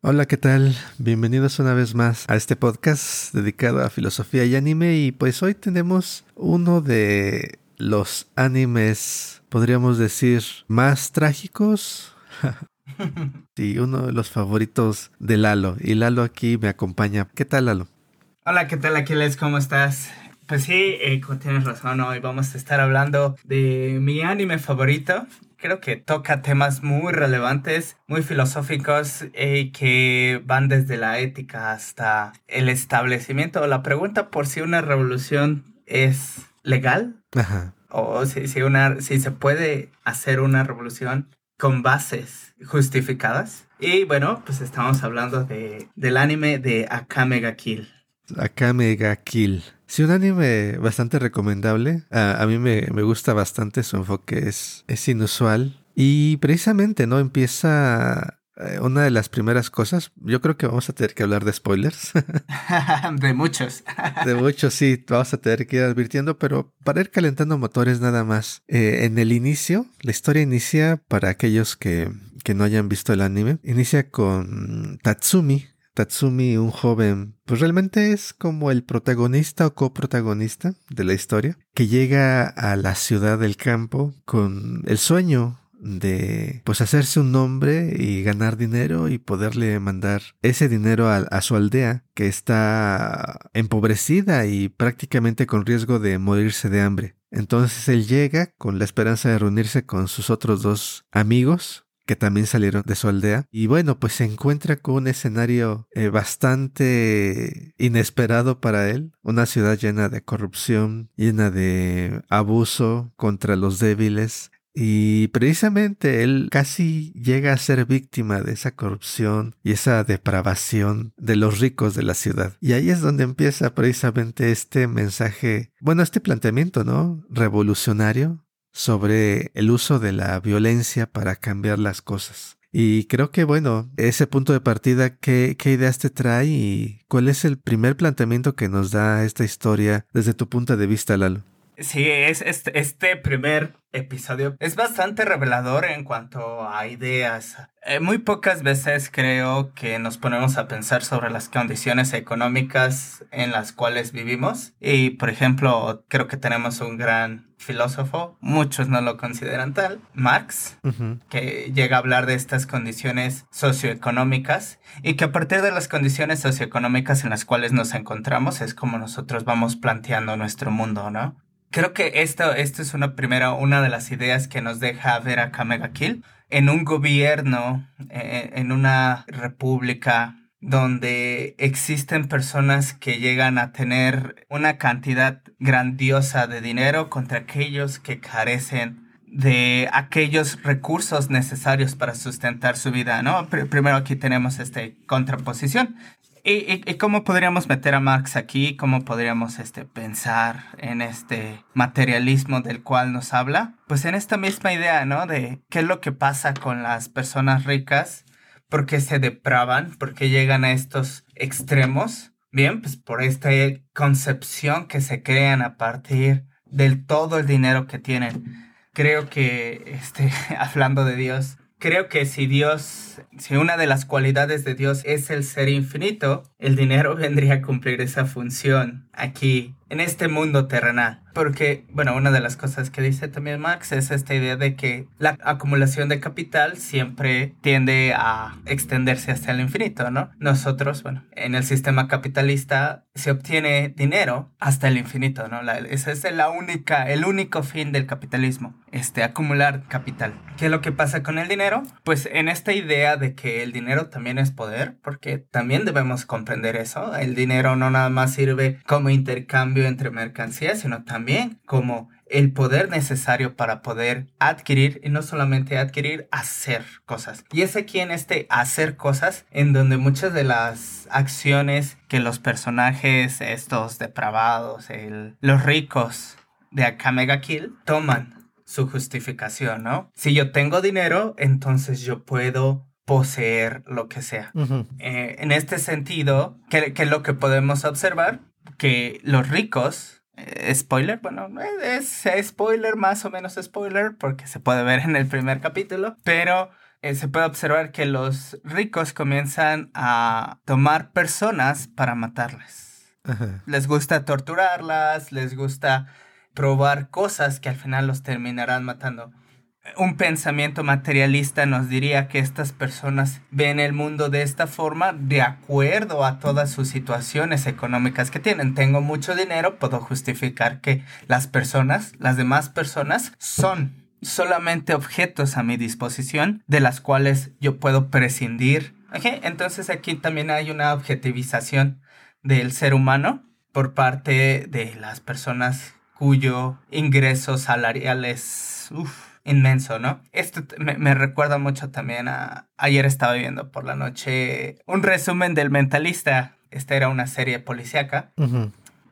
Hola, ¿qué tal? Bienvenidos una vez más a este podcast dedicado a filosofía y anime y pues hoy tenemos uno de los animes, podríamos decir, más trágicos. sí, uno de los favoritos de Lalo y Lalo aquí me acompaña. ¿Qué tal, Lalo? Hola, ¿qué tal, Aquiles? ¿Cómo estás? Pues sí, eh, tienes razón, hoy vamos a estar hablando de mi anime favorito. Creo que toca temas muy relevantes, muy filosóficos eh, que van desde la ética hasta el establecimiento. La pregunta por si una revolución es legal Ajá. o si, si, una, si se puede hacer una revolución con bases justificadas. Y bueno, pues estamos hablando de, del anime de Akame ga Kill. Akame ga Kill. Sí, un anime bastante recomendable. A, a mí me, me, gusta bastante, su enfoque es, es inusual. Y precisamente, ¿no? Empieza eh, una de las primeras cosas. Yo creo que vamos a tener que hablar de spoilers. de muchos. de muchos, sí. Vamos a tener que ir advirtiendo, pero para ir calentando motores nada más. Eh, en el inicio, la historia inicia, para aquellos que, que no hayan visto el anime, inicia con Tatsumi, Tatsumi, un joven, pues realmente es como el protagonista o coprotagonista de la historia, que llega a la ciudad del campo con el sueño de pues hacerse un nombre y ganar dinero y poderle mandar ese dinero a, a, su aldea que está empobrecida y prácticamente con riesgo de morirse de hambre. Entonces él llega con la esperanza de reunirse con sus otros dos amigos que también salieron de su aldea. Y bueno, pues se encuentra con un escenario eh, bastante inesperado para él. Una ciudad llena de corrupción, llena de abuso contra los débiles. Y precisamente él casi llega a ser víctima de esa corrupción y esa depravación de los ricos de la ciudad. Y ahí es donde empieza precisamente este mensaje, bueno, este planteamiento, ¿no? Revolucionario sobre el uso de la violencia para cambiar las cosas. Y creo que, bueno, ese punto de partida, ¿qué, qué ideas te trae y cuál es el primer planteamiento que nos da esta historia desde tu punto de vista, Lalo? Sí, es este, este primer episodio es bastante revelador en cuanto a ideas. Eh, muy pocas veces creo que nos ponemos a pensar sobre las condiciones económicas en las cuales vivimos. Y, por ejemplo, creo que tenemos un gran filósofo, muchos no lo consideran tal, Marx, uh -huh. que llega a hablar de estas condiciones socioeconómicas y que a partir de las condiciones socioeconómicas en las cuales nos encontramos es como nosotros vamos planteando nuestro mundo, ¿no? Creo que esto, esto es una primera, una de las ideas que nos deja ver a Kamega Kill. En un gobierno, eh, en una república donde existen personas que llegan a tener una cantidad grandiosa de dinero contra aquellos que carecen de aquellos recursos necesarios para sustentar su vida, ¿no? Pr primero aquí tenemos esta contraposición. ¿Y, cómo podríamos meter a Marx aquí? ¿Cómo podríamos este, pensar en este materialismo del cual nos habla? Pues en esta misma idea, ¿no? De qué es lo que pasa con las personas ricas, por qué se depravan, por qué llegan a estos extremos. Bien, pues por esta concepción que se crean a partir del todo el dinero que tienen. Creo que, este, hablando de Dios, creo que si Dios, si una de las cualidades de Dios es el ser infinito, el dinero vendría a cumplir esa función aquí, en este mundo terrenal. Porque, bueno, una de las cosas que dice también Marx es esta idea de que la acumulación de capital siempre tiende a extenderse hasta el infinito, ¿no? Nosotros, bueno, en el sistema capitalista se obtiene dinero hasta el infinito, ¿no? La, ese es la única, el único fin del capitalismo, este, acumular capital. ¿Qué es lo que pasa con el dinero? Pues en esta idea de que el dinero también es poder, porque también debemos comprender eso. El dinero no nada más sirve como intercambio entre mercancías, sino también como el poder necesario para poder adquirir y no solamente adquirir, hacer cosas. Y es aquí en este hacer cosas en donde muchas de las acciones que los personajes, estos depravados, el, los ricos de Akamega Kill toman su justificación, ¿no? Si yo tengo dinero, entonces yo puedo poseer lo que sea. Uh -huh. eh, en este sentido, ¿qué, ¿qué es lo que podemos observar? Que los ricos spoiler, bueno, es, es spoiler, más o menos spoiler, porque se puede ver en el primer capítulo, pero eh, se puede observar que los ricos comienzan a tomar personas para matarlas. Les gusta torturarlas, les gusta probar cosas que al final los terminarán matando un pensamiento materialista nos diría que estas personas ven el mundo de esta forma de acuerdo a todas sus situaciones económicas que tienen. Tengo mucho dinero, puedo justificar que las personas, las demás personas, son solamente objetos a mi disposición de las cuales yo puedo prescindir. Entonces aquí también hay una objetivización del ser humano por parte de las personas cuyo ingreso salarial es inmenso, ¿no? Esto me, recuerda mucho también a... Ayer estaba viendo por la noche un resumen del Mentalista. Esta era una serie policíaca.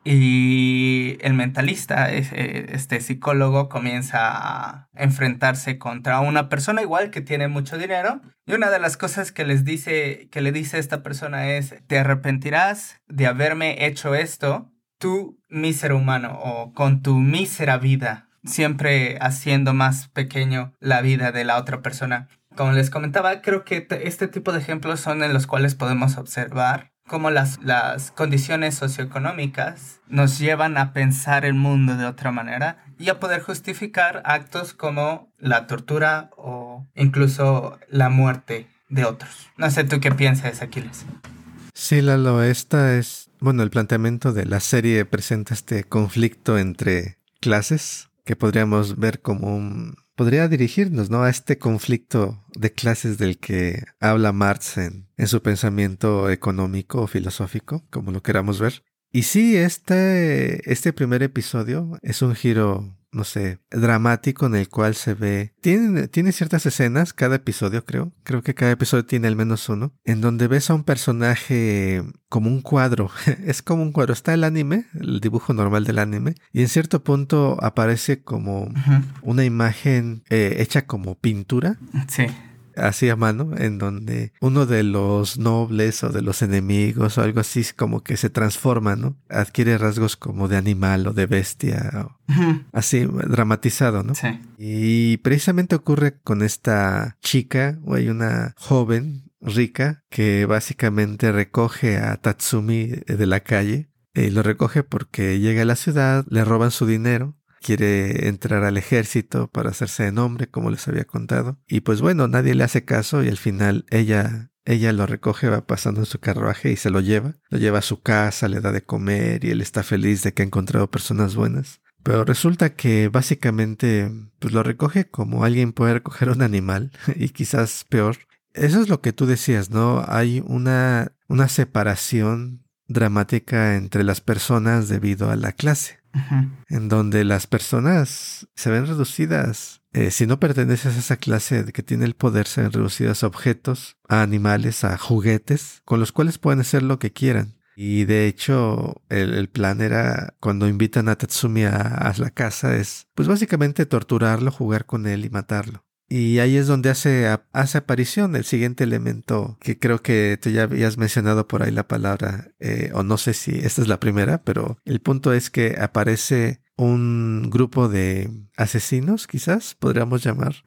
Y el mentalista, este psicólogo, comienza a enfrentarse contra una persona igual que tiene mucho dinero. Y una de las cosas que les dice, que le dice esta persona es, te arrepentirás de haberme hecho esto, tú, mísero humano, o con tu mísera vida siempre haciendo más pequeño la vida de la otra persona. Como les comentaba, creo que este tipo de ejemplos son en los cuales podemos observar cómo las, las condiciones socioeconómicas nos llevan a pensar el mundo de otra manera y a poder justificar actos como la tortura o incluso la muerte de otros. No sé tú qué piensas, Aquiles. Sí, Lalo, esta es, bueno, el planteamiento de la serie presenta este conflicto entre clases que podríamos ver como un... podría dirigirnos, ¿no? A este conflicto de clases del que habla Marx en, en su pensamiento económico o filosófico, como lo queramos ver. Y sí, este, este primer episodio es un giro no sé, dramático en el cual se ve. Tiene, tiene ciertas escenas, cada episodio creo. Creo que cada episodio tiene al menos uno. En donde ves a un personaje como un cuadro. es como un cuadro. Está el anime, el dibujo normal del anime. Y en cierto punto aparece como una imagen eh, hecha como pintura. Sí así a mano, en donde uno de los nobles o de los enemigos o algo así como que se transforma, ¿no? Adquiere rasgos como de animal o de bestia, así dramatizado, ¿no? Sí. Y precisamente ocurre con esta chica, o hay una joven rica que básicamente recoge a Tatsumi de la calle y lo recoge porque llega a la ciudad, le roban su dinero quiere entrar al ejército para hacerse de nombre, como les había contado. Y pues bueno, nadie le hace caso y al final ella ella lo recoge, va pasando en su carruaje y se lo lleva. Lo lleva a su casa, le da de comer y él está feliz de que ha encontrado personas buenas. Pero resulta que básicamente pues lo recoge como alguien puede recoger un animal y quizás peor. Eso es lo que tú decías, ¿no? Hay una, una separación dramática entre las personas debido a la clase en donde las personas se ven reducidas. Eh, si no perteneces a esa clase que tiene el poder, se ven reducidas a objetos, a animales, a juguetes, con los cuales pueden hacer lo que quieran. Y de hecho, el, plan era, cuando invitan a Tatsumi a, la casa, es pues básicamente torturarlo, jugar con él y matarlo. Y ahí es donde hace, hace aparición el siguiente elemento que creo que te ya habías mencionado por ahí la palabra, eh, o no sé si esta es la primera, pero el punto es que aparece un grupo de asesinos, quizás podríamos llamar,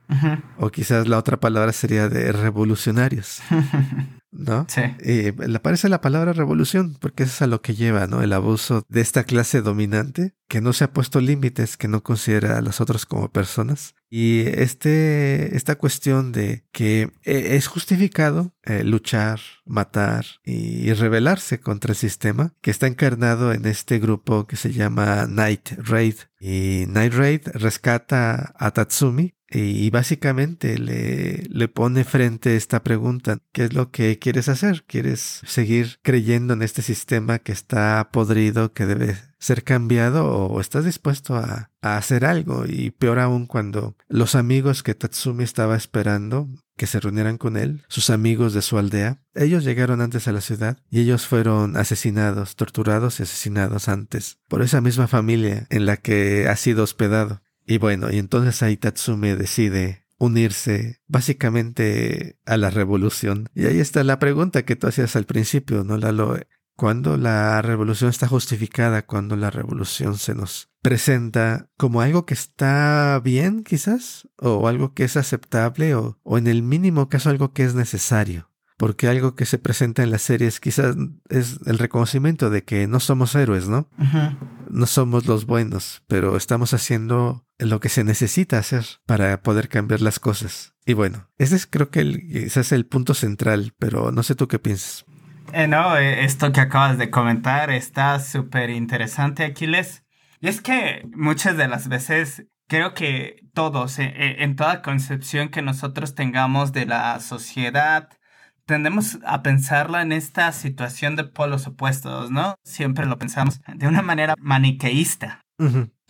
o quizás la otra palabra sería de revolucionarios. ¿no? Sí. Le aparece la palabra revolución, porque eso es a lo que lleva, ¿no? El abuso de esta clase dominante, que no se ha puesto límites, que no considera a los otros como personas. Y este, esta cuestión de que eh, es justificado eh, luchar, matar y rebelarse contra el sistema, que está encarnado en este grupo que se llama Night Raid. Y Night Raid rescata a Tatsumi y básicamente le, le pone frente esta pregunta, ¿qué es lo que quieres hacer? ¿Quieres seguir creyendo en este sistema que está podrido, que debe ser cambiado o estás dispuesto a, a hacer algo? Y peor aún cuando los amigos que Tatsumi estaba esperando que se reunieran con él, sus amigos de su aldea, ellos llegaron antes a la ciudad y ellos fueron asesinados, torturados y asesinados antes por esa misma familia en la que ha sido hospedado. Y bueno, y entonces ahí Tatsume decide unirse básicamente a la revolución. Y ahí está la pregunta que tú hacías al principio, ¿no, Lalo? ¿Cuándo la revolución está justificada? Cuando la revolución se nos presenta como algo que está bien, quizás, o algo que es aceptable, o, o en el mínimo caso algo que es necesario. Porque algo que se presenta en las series quizás es el reconocimiento de que no somos héroes, ¿no? No somos los buenos, pero estamos haciendo lo que se necesita hacer para poder cambiar las cosas. Y bueno, ese es creo que el, ese es el punto central, pero no sé tú qué piensas. Eh, no, eh, esto que acabas de comentar está súper interesante, Aquiles. Y es que muchas de las veces creo que todos, eh, eh, en toda concepción que nosotros tengamos de la sociedad, tendemos a pensarla en esta situación de polos opuestos, ¿no? Siempre lo pensamos de una manera maniqueísta.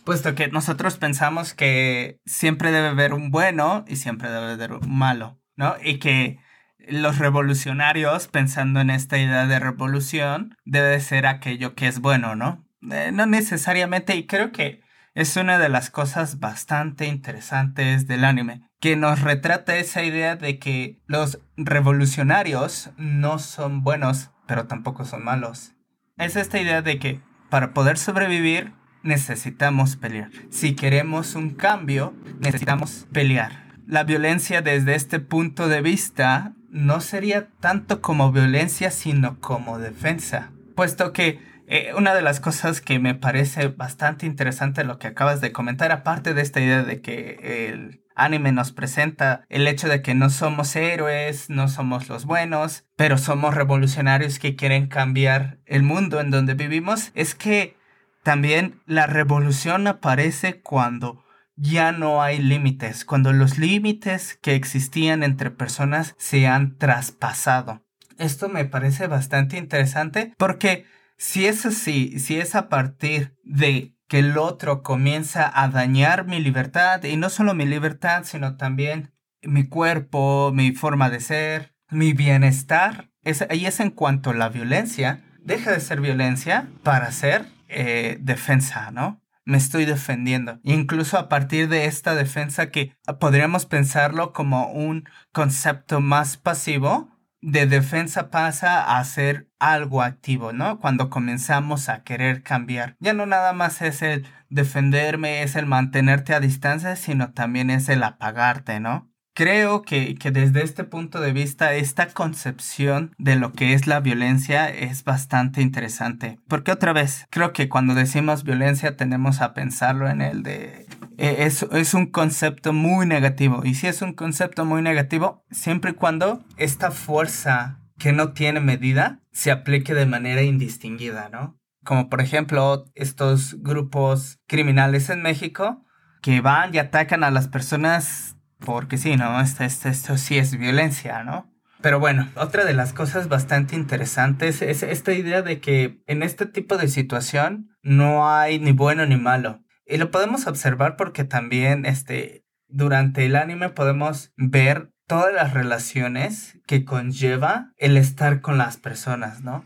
Puesto que nosotros pensamos que siempre debe haber un bueno y siempre debe haber un malo, ¿no? Y que los revolucionarios, pensando en esta idea de revolución, debe ser aquello que es bueno, ¿no? Eh, no necesariamente, y creo que es una de las cosas bastante interesantes del anime, que nos retrata esa idea de que los revolucionarios no son buenos, pero tampoco son malos. Es esta idea de que para poder sobrevivir necesitamos pelear. Si queremos un cambio, necesitamos pelear. La violencia desde este punto de vista no sería tanto como violencia, sino como defensa, puesto que eh, una de las cosas que me parece bastante interesante lo que acabas de comentar, aparte de esta idea de que el anime nos presenta el hecho de que no somos héroes, no somos los buenos, pero somos revolucionarios que quieren cambiar el mundo en donde vivimos, es que también la revolución aparece cuando ya no hay límites, cuando los límites que existían entre personas se han traspasado. Esto me parece bastante interesante porque si es así, si es a partir de que el otro comienza a dañar mi libertad, y no solo mi libertad, sino también mi cuerpo, mi forma de ser, mi bienestar, es, es en cuanto la violencia deja de ser violencia para ser eh, defensa, ¿no? Me estoy defendiendo. Incluso a partir de esta defensa que podríamos pensarlo como un concepto más pasivo, de defensa pasa a ser algo activo, ¿no? Cuando comenzamos a querer cambiar. Ya no nada más es el defenderme, es el mantenerte a distancia, sino también es el apagarte, ¿no? Creo que, que, desde este punto de vista esta concepción de lo que es la violencia es bastante interesante. Porque otra vez, creo que cuando decimos violencia tenemos a pensarlo en el de... Eh, es, un concepto muy negativo. Y si es un concepto muy negativo, siempre y cuando esta fuerza que no tiene medida se aplique de manera indistinguida, ¿no? Como por ejemplo estos grupos criminales en México que van y atacan a las personas porque sí, ¿no? Esto, esto, esto sí es violencia, ¿no? Pero bueno, otra de las cosas bastante interesantes es esta idea de que en este tipo de situación no hay ni bueno ni malo. Y lo podemos observar porque también este, durante el anime podemos ver todas las relaciones que conlleva el estar con las personas, ¿no?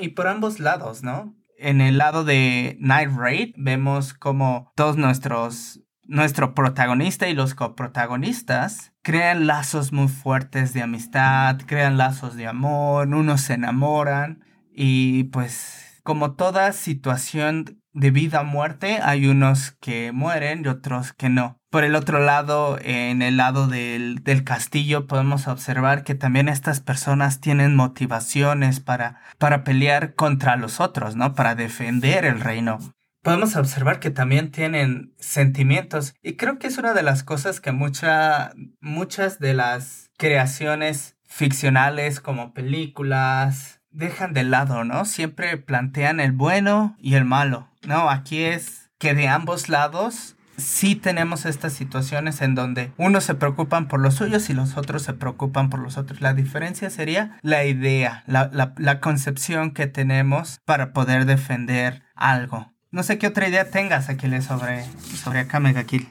Y por ambos lados, ¿no? En el lado de Night Raid vemos como todos nuestros nuestro protagonista y los coprotagonistas crean lazos muy fuertes de amistad, crean lazos de amor, unos se enamoran y pues como toda situación de vida o muerte hay unos que mueren y otros que no. Por el otro lado, en el lado del, del castillo podemos observar que también estas personas tienen motivaciones para, para pelear contra los otros, ¿no? Para defender el reino podemos observar que también tienen sentimientos y creo que es una de las cosas que mucha, muchas de las creaciones ficcionales como películas dejan de lado, ¿no? Siempre plantean el bueno y el malo. No, aquí es que de ambos lados sí tenemos estas situaciones en donde unos se preocupan por los suyos y los otros se preocupan por los otros. La diferencia sería la idea, la, la, concepción que tenemos para poder defender algo. No sé qué otra idea tengas, Aquiles, sobre, sobre Akame ga Kill.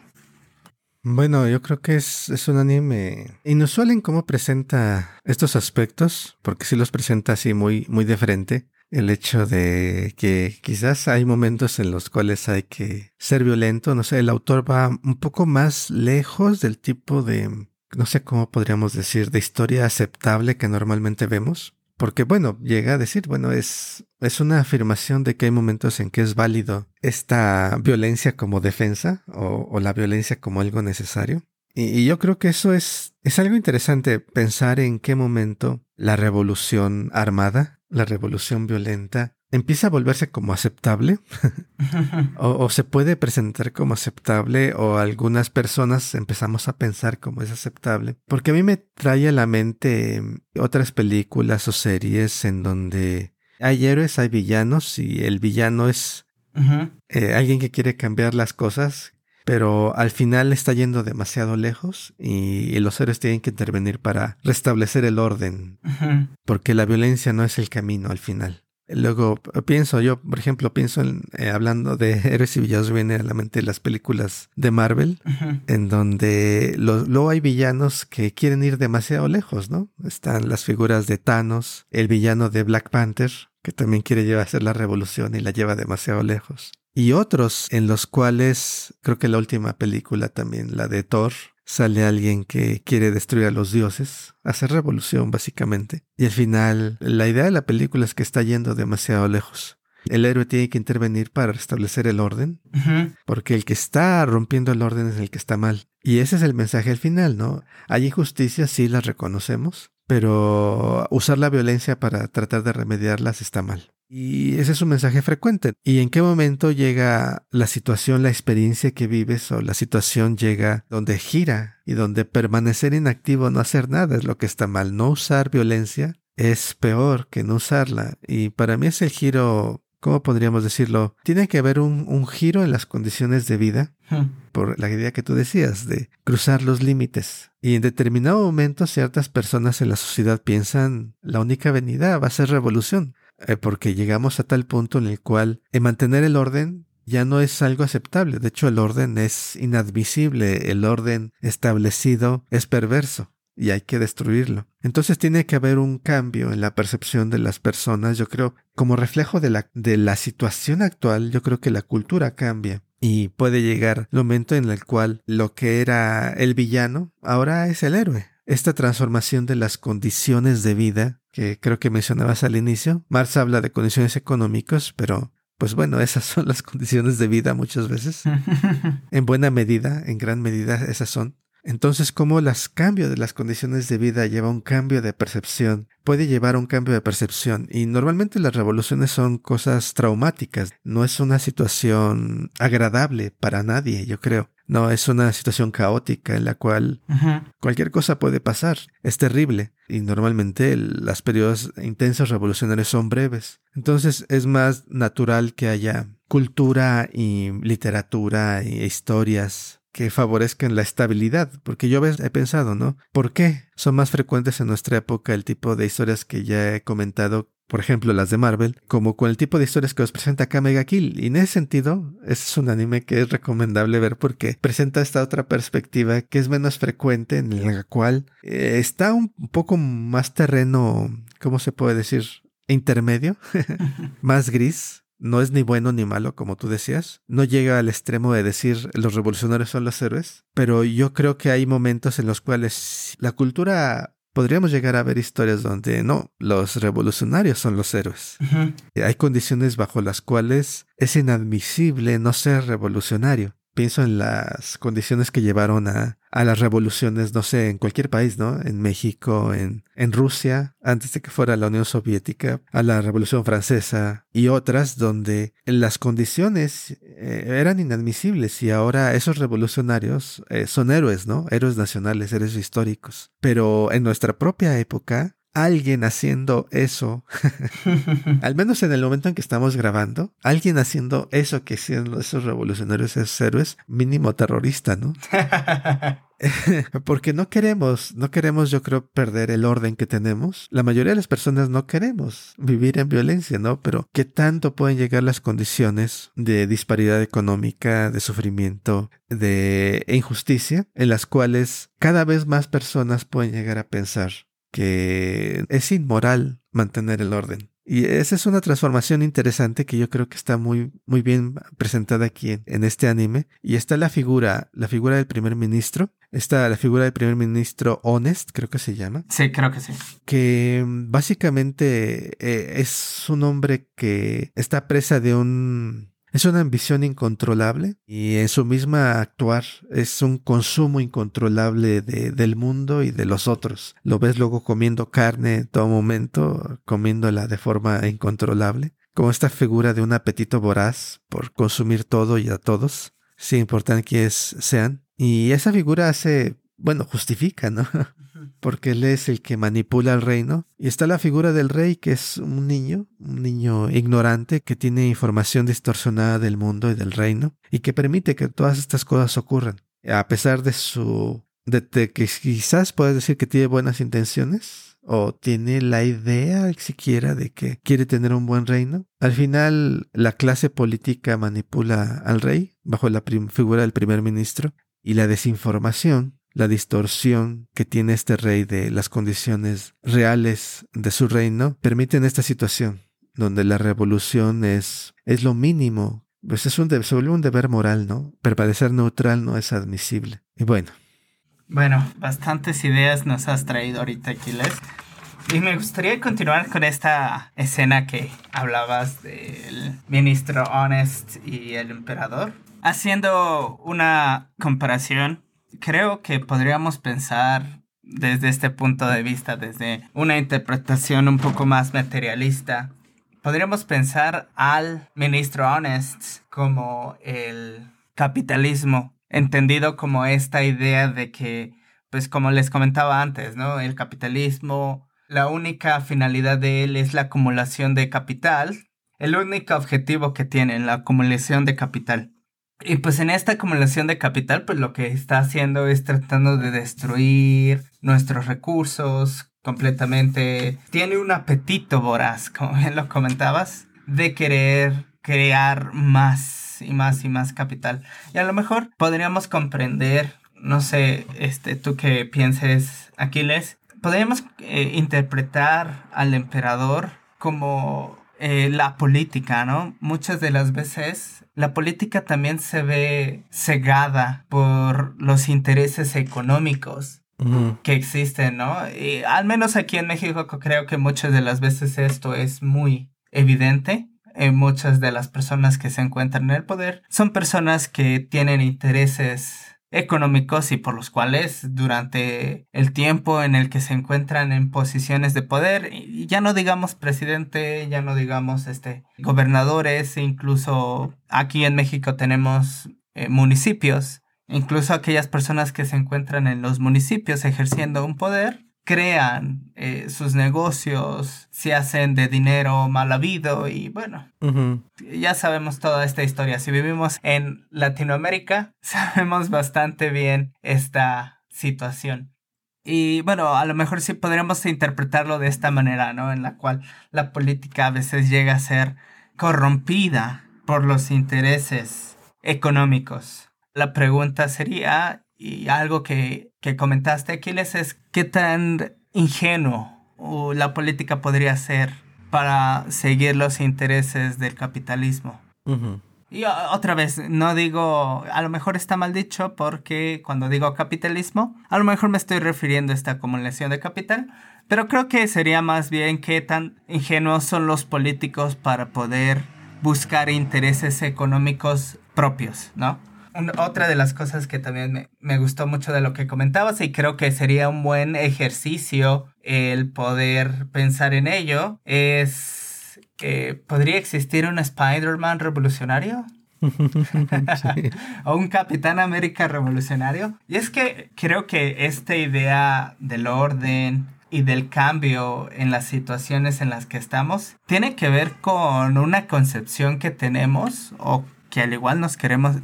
Bueno, yo creo que es, es, un anime inusual en cómo presenta estos aspectos, porque sí los presenta así muy, muy de frente. El hecho de que quizás hay momentos en los cuales hay que ser violento, no sé, el autor va un poco más lejos del tipo de, no sé cómo podríamos decir, de historia aceptable que normalmente vemos. Porque bueno, llega a decir, bueno, es, es una afirmación de que hay momentos en que es válido esta violencia como defensa o, la violencia como algo necesario. Y, yo creo que eso es, es algo interesante pensar en qué momento la revolución armada, la revolución violenta, empieza a volverse como aceptable o, se puede presentar como aceptable o algunas personas empezamos a pensar como es aceptable. Porque a mí me trae a la mente otras películas o series en donde hay héroes, hay villanos y el villano es eh, alguien que quiere cambiar las cosas, pero al final está yendo demasiado lejos y, los héroes tienen que intervenir para restablecer el orden, porque la violencia no es el camino al final. Luego pienso, yo por ejemplo pienso en, eh, hablando de héroes y villanos, viene a la mente las películas de Marvel, en donde luego hay villanos que quieren ir demasiado lejos, ¿no? Están las figuras de Thanos, el villano de Black Panther, que también quiere llevar a hacer la revolución y la lleva demasiado lejos. Y otros en los cuales, creo que la última película también, la de Thor, sale alguien que quiere destruir a los dioses, hacer revolución básicamente. Y al final, la idea de la película es que está yendo demasiado lejos. El héroe tiene que intervenir para restablecer el orden, porque el que está rompiendo el orden es el que está mal. Y ese es el mensaje al final, ¿no? Hay injusticias, sí las reconocemos, pero usar la violencia para tratar de remediarlas está mal. Y ese es un mensaje frecuente. ¿Y en qué momento llega la situación, la experiencia que vives o la situación llega donde gira y donde permanecer inactivo, no hacer nada es lo que está mal? No usar violencia es peor que no usarla. Y para mí es el giro, ¿cómo podríamos decirlo? Tiene que haber un, un giro en las condiciones de vida, hmm. por la idea que tú decías, de cruzar los límites. Y en determinado momento ciertas personas en la sociedad piensan, la única venida va a ser revolución eh, porque llegamos a tal punto en el cual en mantener el orden ya no es algo aceptable. De hecho, el orden es inadmisible, el orden establecido es perverso y hay que destruirlo. Entonces tiene que haber un cambio en la percepción de las personas. Yo creo, como reflejo de la, de la situación actual, yo creo que la cultura cambia. Y puede llegar el momento en el cual lo que era el villano ahora es el héroe. Esta transformación de las condiciones de vida que creo que mencionabas al inicio. Marx habla de condiciones económicas, pero pues bueno, esas son las condiciones de vida muchas veces. en buena medida, en gran medida, esas son. Entonces, ¿cómo las cambios de las condiciones de vida lleva a un cambio de percepción? Puede llevar a un cambio de percepción. Y normalmente las revoluciones son cosas traumáticas. No es una situación agradable para nadie, yo creo. No, es una situación caótica en la cual cualquier cosa puede pasar. Es terrible. Y normalmente las periodos intensos revolucionarios son breves. Entonces es más natural que haya cultura y literatura e historias que favorezcan la estabilidad, porque yo he pensado, ¿no? ¿Por qué son más frecuentes en nuestra época el tipo de historias que ya he comentado por ejemplo las de Marvel, como con el tipo de historias que os presenta acá Mega Kill. Y en ese sentido, es un anime que es recomendable ver porque presenta esta otra perspectiva que es menos frecuente, en la cual eh, está un poco más terreno, ¿cómo se puede decir? Intermedio, más gris, no es ni bueno ni malo, como tú decías. No llega al extremo de decir los revolucionarios son los héroes, pero yo creo que hay momentos en los cuales la cultura podríamos llegar a ver historias donde no, los revolucionarios son los héroes. Hay condiciones bajo las cuales es inadmisible no ser revolucionario. Pienso en las condiciones que llevaron a, a las revoluciones, no sé, en cualquier país, ¿no? En México, en, en Rusia, antes de que fuera la Unión Soviética, a la Revolución Francesa y otras donde las condiciones eh, eran inadmisibles y ahora esos revolucionarios eh, son héroes, ¿no? Héroes nacionales, héroes históricos. Pero en nuestra propia época, alguien haciendo eso, al menos en el momento en que estamos grabando, alguien haciendo eso que hicieron esos revolucionarios, esos héroes, mínimo terrorista, ¿no? Porque no queremos, no queremos, yo creo, perder el orden que tenemos. La mayoría de las personas no queremos vivir en violencia, ¿no? Pero ¿qué tanto pueden llegar las condiciones de disparidad económica, de sufrimiento, de injusticia, en las cuales cada vez más personas pueden llegar a pensar que es inmoral mantener el orden. Y esa es una transformación interesante que yo creo que está muy, muy bien presentada aquí en, en, este anime. Y está la figura, la figura del primer ministro. Está la figura del primer ministro Honest, creo que se llama. Sí, creo que sí. Que básicamente eh, es un hombre que está presa de un es una ambición incontrolable y en su misma actuar es un consumo incontrolable de, del mundo y de los otros. Lo ves luego comiendo carne en todo momento, comiéndola de forma incontrolable, como esta figura de un apetito voraz por consumir todo y a todos, sin importar quiénes sean. Y esa figura hace, bueno, justifica, ¿no? porque él es el que manipula el reino. Y está la figura del rey, que es un niño, un niño ignorante que tiene información distorsionada del mundo y del reino, y que permite que todas estas cosas ocurran. A pesar de su... de, que quizás puedas decir que tiene buenas intenciones, o tiene la idea siquiera de que quiere tener un buen reino. Al final, la clase política manipula al rey bajo la figura del primer ministro y la desinformación la distorsión que tiene este rey de las condiciones reales de su reino, permiten esta situación, donde la revolución es, es lo mínimo, pues es un, se vuelve un deber moral, ¿no? Permanecer neutral no es admisible. Y bueno. Bueno, bastantes ideas nos has traído ahorita, Aquiles. Y me gustaría continuar con esta escena que hablabas del ministro Honest y el emperador, haciendo una comparación creo que podríamos pensar desde este punto de vista, desde una interpretación un poco más materialista, podríamos pensar al ministro Honest como el capitalismo, entendido como esta idea de que, pues como les comentaba antes, ¿no? El capitalismo, la única finalidad de él es la acumulación de capital, el único objetivo que tiene, la acumulación de capital. Y pues en esta acumulación de capital, pues lo que está haciendo es tratando de destruir nuestros recursos completamente. Tiene un apetito voraz, como bien lo comentabas, de querer crear más y más y más capital. Y a lo mejor podríamos comprender, no sé, este, tú que pienses, Aquiles, podríamos eh, interpretar al emperador como eh, la política, ¿no? Muchas de las veces la política también se ve cegada por los intereses económicos que existen, ¿no? Y al menos aquí en México creo que muchas de las veces esto es muy evidente. En muchas de las personas que se encuentran en el poder son personas que tienen intereses económicos y por los cuales durante el tiempo en el que se encuentran en posiciones de poder, y ya no digamos presidente, ya no digamos este gobernadores, incluso aquí en México tenemos eh, municipios, incluso aquellas personas que se encuentran en los municipios ejerciendo un poder, crean eh, sus negocios, se hacen de dinero mal habido y bueno, ya sabemos toda esta historia. Si vivimos en Latinoamérica, sabemos bastante bien esta situación. Y bueno, a lo mejor sí podríamos interpretarlo de esta manera, ¿no? En la cual la política a veces llega a ser corrompida por los intereses económicos. La pregunta sería, y algo que, que comentaste, Aquiles, es qué tan ingenuo la política podría ser para seguir los intereses del capitalismo. Y otra vez, no digo, a lo mejor está mal dicho porque cuando digo capitalismo, a lo mejor me estoy refiriendo a esta acumulación de capital, pero creo que sería más bien qué tan ingenuos son los políticos para poder buscar intereses económicos propios, ¿no? Otra de las cosas que también me, gustó mucho de lo que comentabas y creo que sería un buen ejercicio el poder pensar en ello es que podría existir un Spider-Man revolucionario. o un Capitán América revolucionario. Y es que creo que esta idea del orden y del cambio en las situaciones en las que estamos tiene que ver con una concepción que tenemos o que al igual nos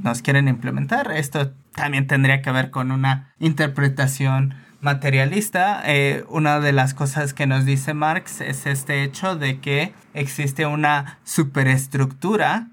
nos quieren implementar. Esto también tendría que ver con una interpretación materialista. Eh, una de las cosas que nos dice Marx es este hecho de que existe una superestructura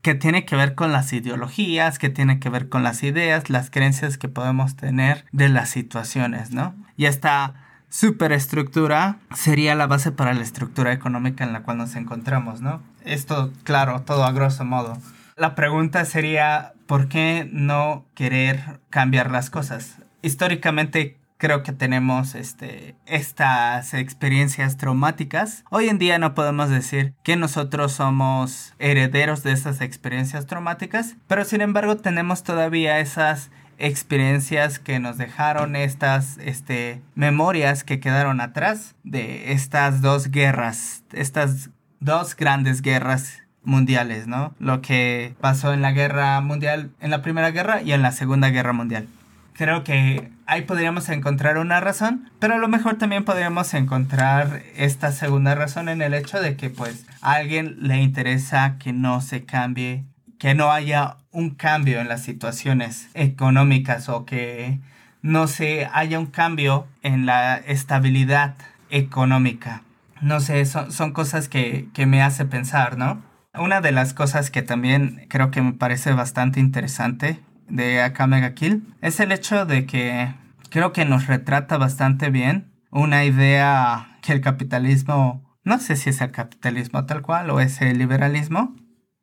que tiene que ver con las ideologías, que tiene que ver con las ideas, las creencias que podemos tener de las situaciones, ¿no? Y esta superestructura sería la base para la estructura económica en la cual nos encontramos, ¿no? Esto, claro, todo a grosso modo. La pregunta sería, ¿por qué no querer cambiar las cosas? Históricamente creo que tenemos este, estas experiencias traumáticas. Hoy en día no podemos decir que nosotros somos herederos de estas experiencias traumáticas, pero sin embargo tenemos todavía esas experiencias que nos dejaron estas este, memorias que quedaron atrás de estas dos guerras, estas dos grandes guerras mundiales, ¿no? Lo que pasó en la guerra mundial, en la primera guerra y en la segunda guerra mundial. Creo que ahí podríamos encontrar una razón, pero a lo mejor también podríamos encontrar esta segunda razón en el hecho de que pues a alguien le interesa que no se cambie, que no haya un cambio en las situaciones económicas o que no se haya un cambio en la estabilidad económica. No sé, son, son cosas que, que me hace pensar, ¿no? Una de las cosas que también creo que me parece bastante interesante de Akame Kill es el hecho de que creo que nos retrata bastante bien una idea que el capitalismo, no sé si es el capitalismo tal cual o es el liberalismo,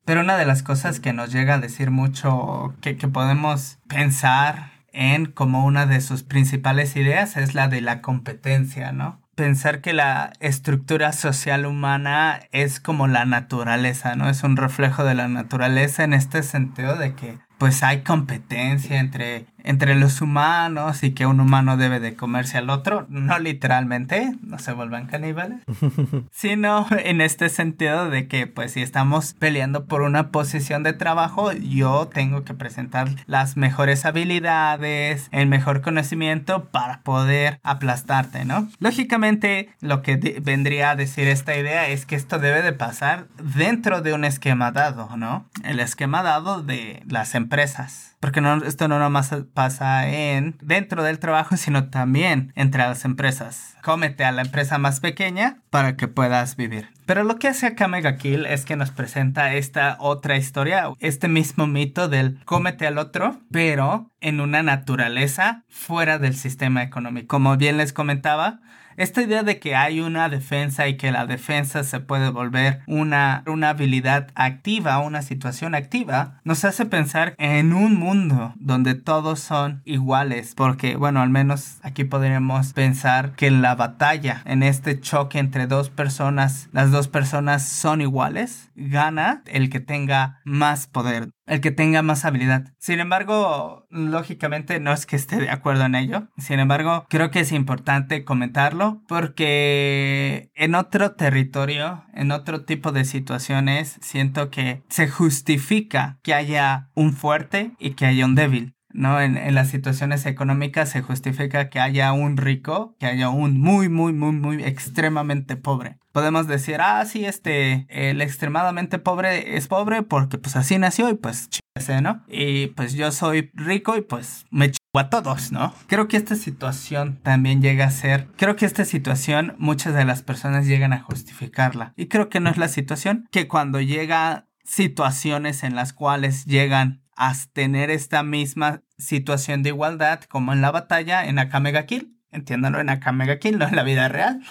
pero una de las cosas que nos llega a decir mucho, que, podemos pensar en como una de sus principales ideas es la de la competencia, ¿no? Pensar que la estructura social humana es como la naturaleza, ¿no? Es un reflejo de la naturaleza en este sentido de que pues hay competencia entre entre los humanos y que un humano debe de comerse al otro, no literalmente, no se vuelvan caníbales, sino en este sentido de que pues si estamos peleando por una posición de trabajo, yo tengo que presentar las mejores habilidades, el mejor conocimiento para poder aplastarte, ¿no? Lógicamente lo que vendría a decir esta idea es que esto debe de pasar dentro de un esquema dado, ¿no? El esquema dado de las empresas. Porque no, esto no nomás pasa en dentro del trabajo, sino también entre las empresas. Cómete a la empresa más pequeña para que puedas vivir. Pero lo que hace acá Mega Kill es que nos presenta esta otra historia, este mismo mito del cómete al otro, pero en una naturaleza fuera del sistema económico. Como bien les comentaba, esta idea de que hay una defensa y que la defensa se puede volver una, una habilidad activa, una situación activa, nos hace pensar en un mundo donde todos son iguales, porque bueno, al menos aquí podríamos pensar que en la batalla, en este choque entre dos personas, las dos personas son iguales, gana el que tenga más poder el que tenga más habilidad. Sin embargo, lógicamente no es que esté de acuerdo en ello. Sin embargo, creo que es importante comentarlo porque en otro territorio, en otro tipo de situaciones, siento que se justifica que haya un fuerte y que haya un débil. ¿No? En, en, las situaciones económicas se justifica que haya un rico, que haya un muy, muy, muy, muy extremadamente pobre. Podemos decir, ah, sí, este, el extremadamente pobre es pobre porque pues así nació y pues chingase, ¿no? Y pues yo soy rico y pues me a todos, ¿no? Creo que esta situación también llega a ser, creo que esta situación muchas de las personas llegan a justificarla. Y creo que no es la situación que cuando llega situaciones en las cuales llegan a tener esta misma situación de igualdad como en la batalla en Akamega Kill. Entiéndanlo en Akamega Kill, no en la vida real.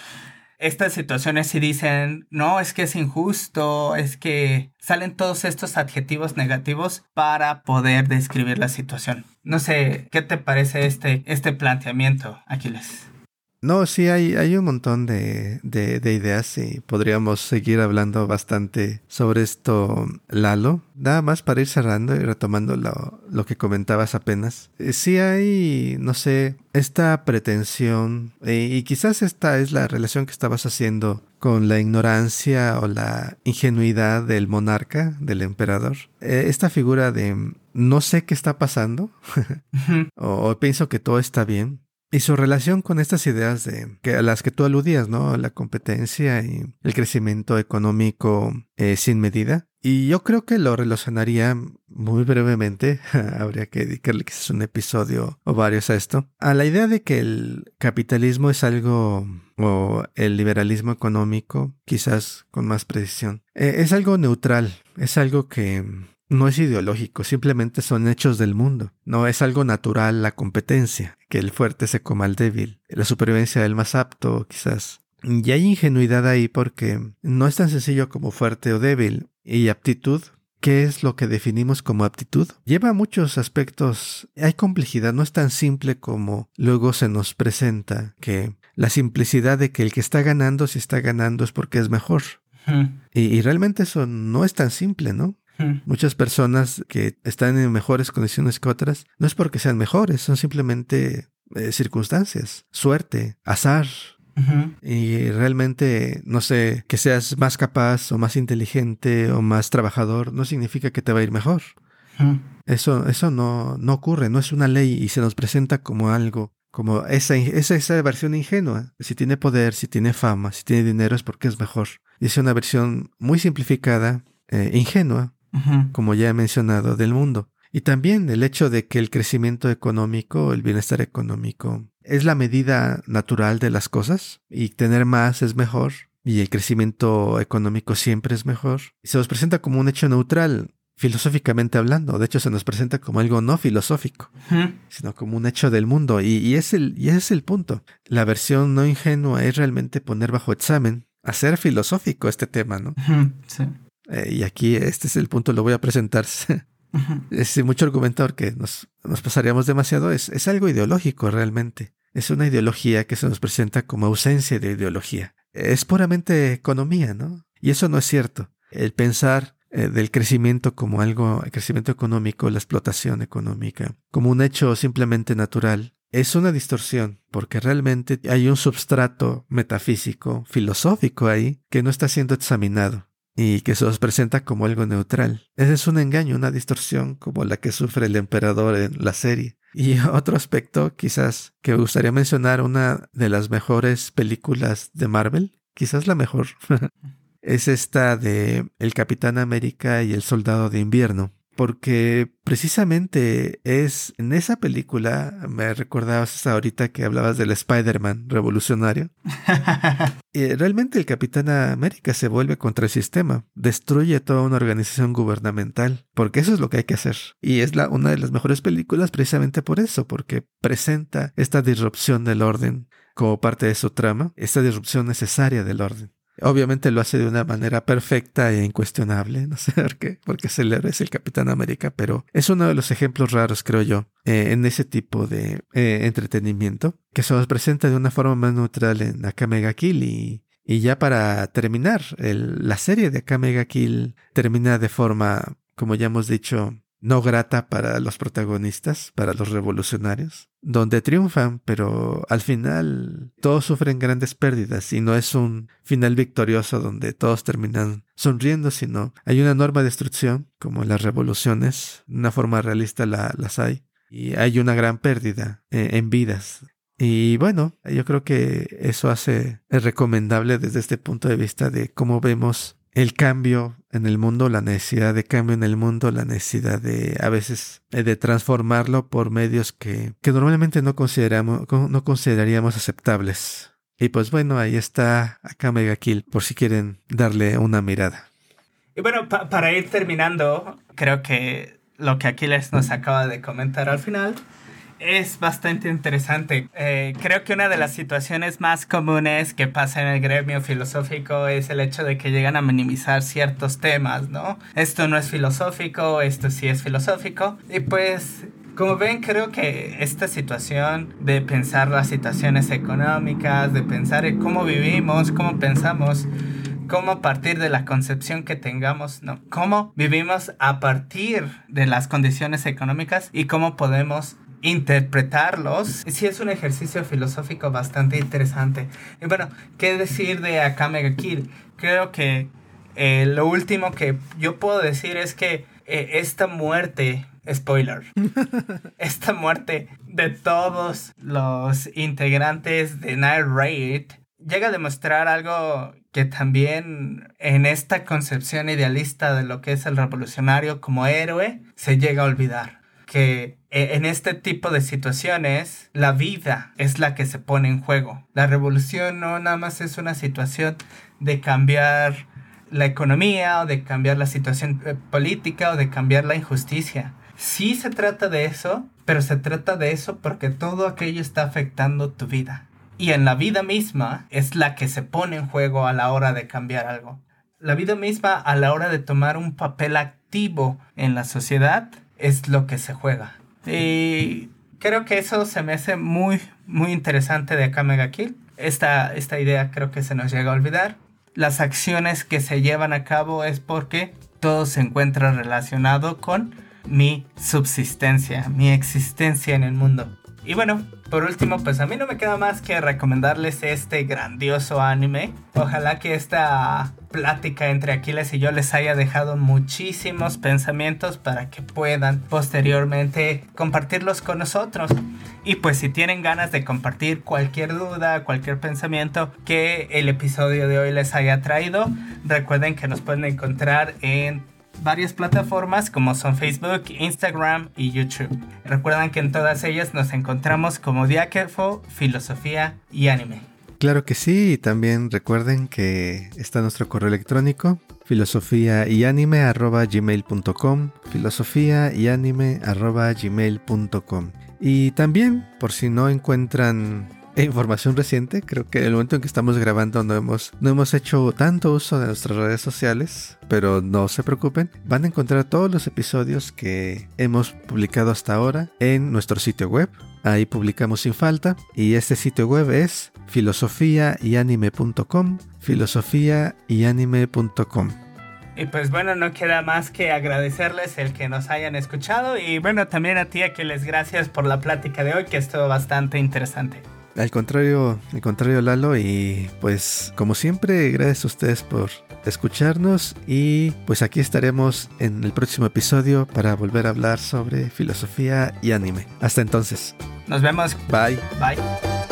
Estas situaciones si dicen, no, es que es injusto, es que salen todos estos adjetivos negativos para poder describir la situación. No sé, ¿qué te parece este, este planteamiento, Aquiles? No, sí, hay, hay un montón de, de, de, ideas y podríamos seguir hablando bastante sobre esto, Lalo. Nada más para ir cerrando y retomando lo, lo que comentabas apenas. Eh, sí hay, no sé, esta pretensión, eh, y quizás esta es la relación que estabas haciendo con la ignorancia o la ingenuidad del monarca, del emperador. Eh, esta figura de no sé qué está pasando, o, o pienso que todo está bien, y su relación con estas ideas de que a las que tú aludías, ¿no? La competencia y el crecimiento económico eh, sin medida. Y yo creo que lo relacionaría muy brevemente, habría que dedicarle quizás un episodio o varios a esto, a la idea de que el capitalismo es algo, o el liberalismo económico, quizás con más precisión, eh, es algo neutral, es algo que no es ideológico, simplemente son hechos del mundo. No es algo natural la competencia, que el fuerte se coma al débil, la supervivencia del más apto, quizás. Y hay ingenuidad ahí porque no es tan sencillo como fuerte o débil. Y aptitud, ¿qué es lo que definimos como aptitud? Lleva muchos aspectos. Hay complejidad, no es tan simple como luego se nos presenta, que la simplicidad de que el que está ganando, si está ganando es porque es mejor. Y, realmente eso no es tan simple, ¿no? Muchas personas que están en mejores condiciones que otras, no es porque sean mejores, son simplemente eh, circunstancias, suerte, azar. Y realmente, no sé, que seas más capaz o más inteligente o más trabajador, no significa que te va a ir mejor. Eso, eso no, no ocurre, no es una ley y se nos presenta como algo como esa, esa, esa versión ingenua. Si tiene poder, si tiene fama, si tiene dinero es porque es mejor. Y es una versión muy simplificada, eh, ingenua, como ya he mencionado, del mundo. Y también el hecho de que el crecimiento económico, el bienestar económico, es la medida natural de las cosas y tener más es mejor y el crecimiento económico siempre es mejor. Y se nos presenta como un hecho neutral filosóficamente hablando. De hecho, se nos presenta como algo no filosófico, sino como un hecho del mundo. Y, es el, y ese es el punto. La versión no ingenua es realmente poner bajo examen, hacer filosófico este tema, ¿no? Sí. Eh, y aquí este es el punto, lo voy a presentar. es mucho argumentar que nos, nos pasaríamos demasiado. Es, es algo ideológico realmente. Es una ideología que se nos presenta como ausencia de ideología. Es puramente economía, ¿no? Y eso no es cierto. El pensar eh, del crecimiento como algo, el crecimiento económico, la explotación económica, como un hecho simplemente natural, es una distorsión, porque realmente hay un substrato metafísico, filosófico ahí, que no está siendo examinado y que se nos presenta como algo neutral. Ese es un engaño, una distorsión como la que sufre el emperador en la serie. Y otro aspecto, quizás, que me gustaría mencionar, una de las mejores películas de Marvel, quizás la mejor, es esta de El Capitán América y el Soldado de Invierno. Porque precisamente es en esa película, me recordabas hasta ahorita que hablabas del Spider-Man revolucionario. y realmente el Capitán América se vuelve contra el sistema, destruye toda una organización gubernamental, porque eso es lo que hay que hacer. Y es la, una de las mejores películas precisamente por eso, porque presenta esta disrupción del orden como parte de su trama, esta disrupción necesaria del orden. Obviamente lo hace de una manera perfecta e incuestionable, no sé por qué, porque es el es el Capitán América, pero es uno de los ejemplos raros, creo yo, eh, en ese tipo de eh, entretenimiento, que se nos presenta de una forma más neutral en Akamega Kill y, y ya para terminar, la serie de Akamega Kill termina de forma, como ya hemos dicho, no grata para los protagonistas, para los revolucionarios, donde triunfan, pero al final todos sufren grandes pérdidas y no es un final victorioso donde todos terminan sonriendo, sino hay una enorme destrucción, como en las revoluciones, de una forma realista las hay, y hay una gran pérdida eh, en vidas. Y bueno, yo creo que eso hace recomendable desde este punto de vista de cómo vemos el cambio en el mundo, la necesidad de cambio en el mundo, la necesidad de a veces eh, de transformarlo por medios que, que normalmente no consideramos, no consideraríamos aceptables. Y pues bueno, ahí está acá Mega Kill por si quieren darle una mirada. Y bueno, para ir terminando, creo que lo que Aquiles nos acaba de comentar al final es bastante interesante. Eh, creo que una de las situaciones más comunes que pasa en el gremio filosófico es el hecho de que llegan a minimizar ciertos temas, ¿no? Esto no es filosófico, esto sí es filosófico. Y pues como ven, creo que esta situación de pensar las situaciones económicas, de pensar en cómo vivimos, cómo pensamos, cómo a partir de la concepción que tengamos, ¿no? Cómo vivimos a partir de las condiciones económicas y cómo podemos interpretarlos, sí es un ejercicio filosófico bastante interesante. Y bueno, ¿qué decir de Akame Kill? Creo que eh, lo último que yo puedo decir es que eh, esta muerte, spoiler, esta muerte de todos los integrantes de Night Raid llega a demostrar algo que también en esta concepción idealista de lo que es el revolucionario como héroe se llega a olvidar que en este tipo de situaciones la vida es la que se pone en juego. La revolución no nada más es una situación de cambiar la economía o de cambiar la situación eh, política o de cambiar la injusticia. Sí se trata de eso, pero se trata de eso porque todo aquello está afectando tu vida. Y en la vida misma es la que se pone en juego a la hora de cambiar algo. La vida misma a la hora de tomar un papel activo en la sociedad es lo que se juega. Y creo que eso se me hace muy, muy interesante de Kamega Kill. Esta, esta idea creo que se nos llega a olvidar. Las acciones que se llevan a cabo es porque todo se encuentra relacionado con mi subsistencia, mi existencia en el mundo. Y bueno, por último, pues a mí no me queda más que recomendarles este grandioso anime. Ojalá que esta plática entre Aquiles y yo les haya dejado muchísimos pensamientos para que puedan posteriormente compartirlos con nosotros. Y pues si tienen ganas de compartir cualquier duda, cualquier pensamiento que el episodio de hoy les haya traído, recuerden que nos pueden encontrar en varias plataformas como son Facebook, Instagram y YouTube. Recuerden que en todas ellas nos encontramos como Diáquefo, Filosofía y Anime. Claro que sí, y también recuerden que está nuestro correo electrónico filosofía y anime arroba gmail.com filosofía y anime arroba gmail.com y también por si no encuentran e información reciente. Creo que en el momento en que estamos grabando no hemos, no hemos hecho tanto uso de nuestras redes sociales, pero no se preocupen. Van a encontrar todos los episodios que hemos publicado hasta ahora en nuestro sitio web. Ahí publicamos sin falta. Y este sitio web es filosofiayanime.com. Filosofiayanime.com. Y pues bueno, no queda más que agradecerles el que nos hayan escuchado y bueno, también a ti a que les gracias por la plática de hoy que estuvo bastante interesante. Al contrario, al contrario Lalo y pues como siempre gracias a ustedes por escucharnos y pues aquí estaremos en el próximo episodio para volver a hablar sobre filosofía y anime. Hasta entonces. Nos vemos. Bye. Bye.